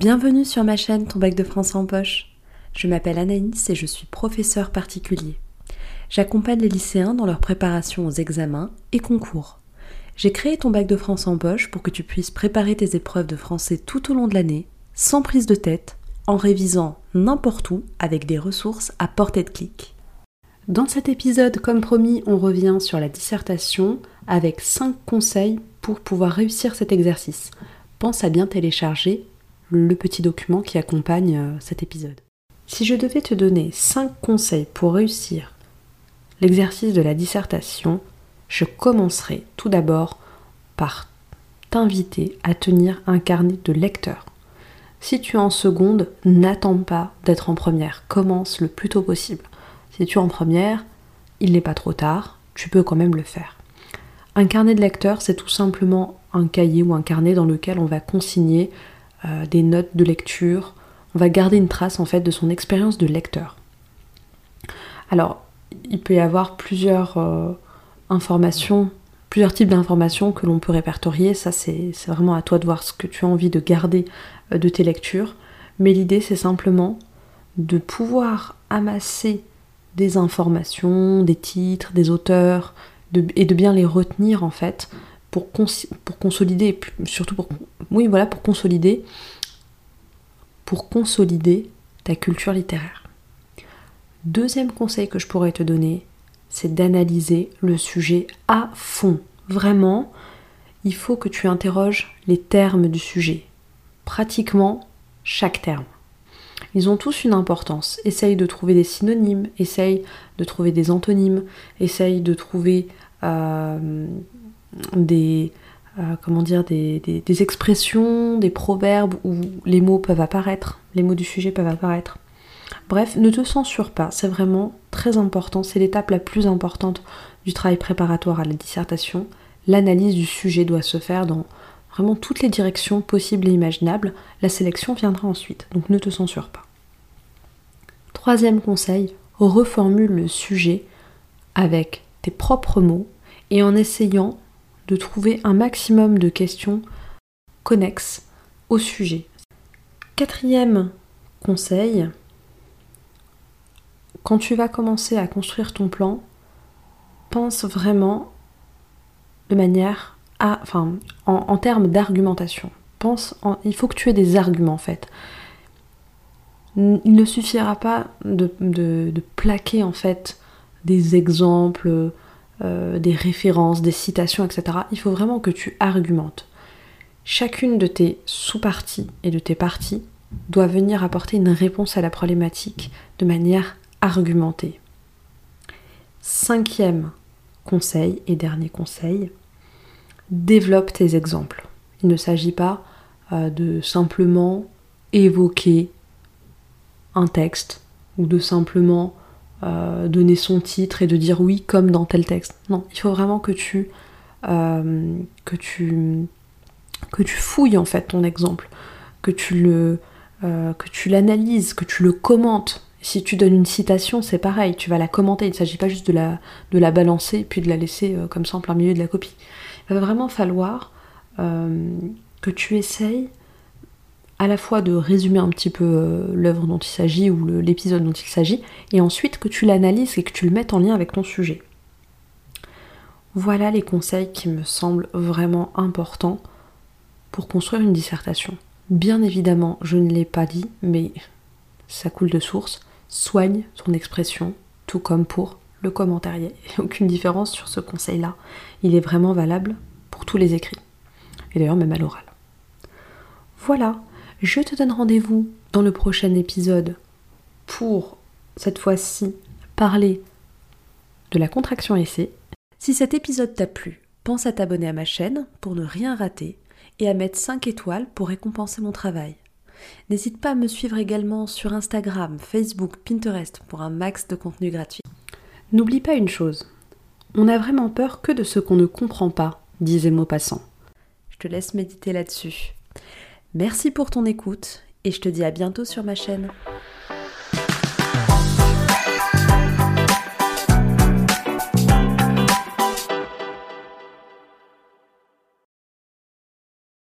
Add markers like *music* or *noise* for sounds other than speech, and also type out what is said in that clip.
Bienvenue sur ma chaîne Ton bac de français en poche. Je m'appelle Anaïs et je suis professeur particulier. J'accompagne les lycéens dans leur préparation aux examens et concours. J'ai créé ton bac de français en poche pour que tu puisses préparer tes épreuves de français tout au long de l'année, sans prise de tête, en révisant n'importe où avec des ressources à portée de clic. Dans cet épisode, comme promis, on revient sur la dissertation avec 5 conseils pour pouvoir réussir cet exercice. Pense à bien télécharger le petit document qui accompagne euh, cet épisode. Si je devais te donner 5 conseils pour réussir l'exercice de la dissertation, je commencerai tout d'abord par t'inviter à tenir un carnet de lecteur. Si tu es en seconde, n'attends pas d'être en première, commence le plus tôt possible. Si tu es en première, il n'est pas trop tard, tu peux quand même le faire. Un carnet de lecteur, c'est tout simplement un cahier ou un carnet dans lequel on va consigner euh, des notes de lecture, on va garder une trace en fait de son expérience de lecteur. Alors, il peut y avoir plusieurs euh, informations, plusieurs types d'informations que l'on peut répertorier, ça c'est vraiment à toi de voir ce que tu as envie de garder euh, de tes lectures, mais l'idée c'est simplement de pouvoir amasser des informations, des titres, des auteurs, et de bien les retenir en fait pour, pour consolider, surtout pour, oui, voilà, pour consolider, pour consolider ta culture littéraire. Deuxième conseil que je pourrais te donner, c'est d'analyser le sujet à fond. Vraiment, il faut que tu interroges les termes du sujet. Pratiquement chaque terme. Ils ont tous une importance. Essaye de trouver des synonymes, essaye de trouver des antonymes, essaye de trouver euh, des, euh, comment dire, des, expressions, des proverbes où les mots peuvent apparaître, les mots du sujet peuvent apparaître. Bref, ne te censure pas, c'est vraiment très important, c'est l'étape la plus importante du travail préparatoire à la dissertation. L'analyse du sujet doit se faire dans vraiment toutes les directions possibles et imaginables. La sélection viendra ensuite, donc ne te censure pas. Troisième conseil, reformule le sujet avec tes propres mots et en essayant de trouver un maximum de questions connexes au sujet. Quatrième conseil, quand tu vas commencer à construire ton plan, pense vraiment de manière à, enfin, en, termes d'argumentation. Pense, il faut que tu aies des arguments en fait. Il ne suffira pas de, de plaquer en fait des exemples, euh, des références, des citations, etc. Il faut vraiment que tu argumentes. Chacune de tes sous-parties et de tes parties doit venir apporter une réponse à la problématique de manière argumentée. Cinquième conseil et dernier conseil, développe tes exemples. Il ne s'agit pas euh, de simplement évoquer un texte ou de simplement euh, donner son titre et de dire oui comme dans tel texte. Non, il faut vraiment que tu, euh, fouilles en fait ton exemple, que tu le, euh, que tu l'analyses, que tu le commentes. Si tu donnes une citation, c'est pareil, tu vas la commenter. Il ne s'agit pas juste de la, de la balancer puis de la laisser comme ça en plein milieu de la copie. Il va vraiment falloir que tu essayes à la fois de résumer un petit peu euh, l'œuvre dont il s'agit ou l'épisode dont il s'agit, et ensuite que tu l'analyses et que tu le mettes en lien avec ton sujet. Voilà les conseils qui me semblent vraiment importants pour construire une dissertation. Bien évidemment, je ne l'ai pas dit, mais ça coule de source. Soigne ton expression, tout comme pour le commentaire. *laughs* Aucune différence sur ce conseil-là. Il est vraiment valable pour tous les écrits. Et d'ailleurs même à l'oral. Voilà, je te donne rendez-vous dans le prochain épisode pour, cette fois-ci, parler de la contraction essai. Si cet épisode t'a plu, pense à t'abonner à ma chaîne pour ne rien rater et à mettre 5 étoiles pour récompenser mon travail. N'hésite pas à me suivre également sur Instagram, Facebook, Pinterest pour un max de contenu gratuit. N'oublie pas une chose, on n'a vraiment peur que de ce qu'on ne comprend pas, disait Maupassant. Je te laisse méditer là-dessus. Merci pour ton écoute et je te dis à bientôt sur ma chaîne.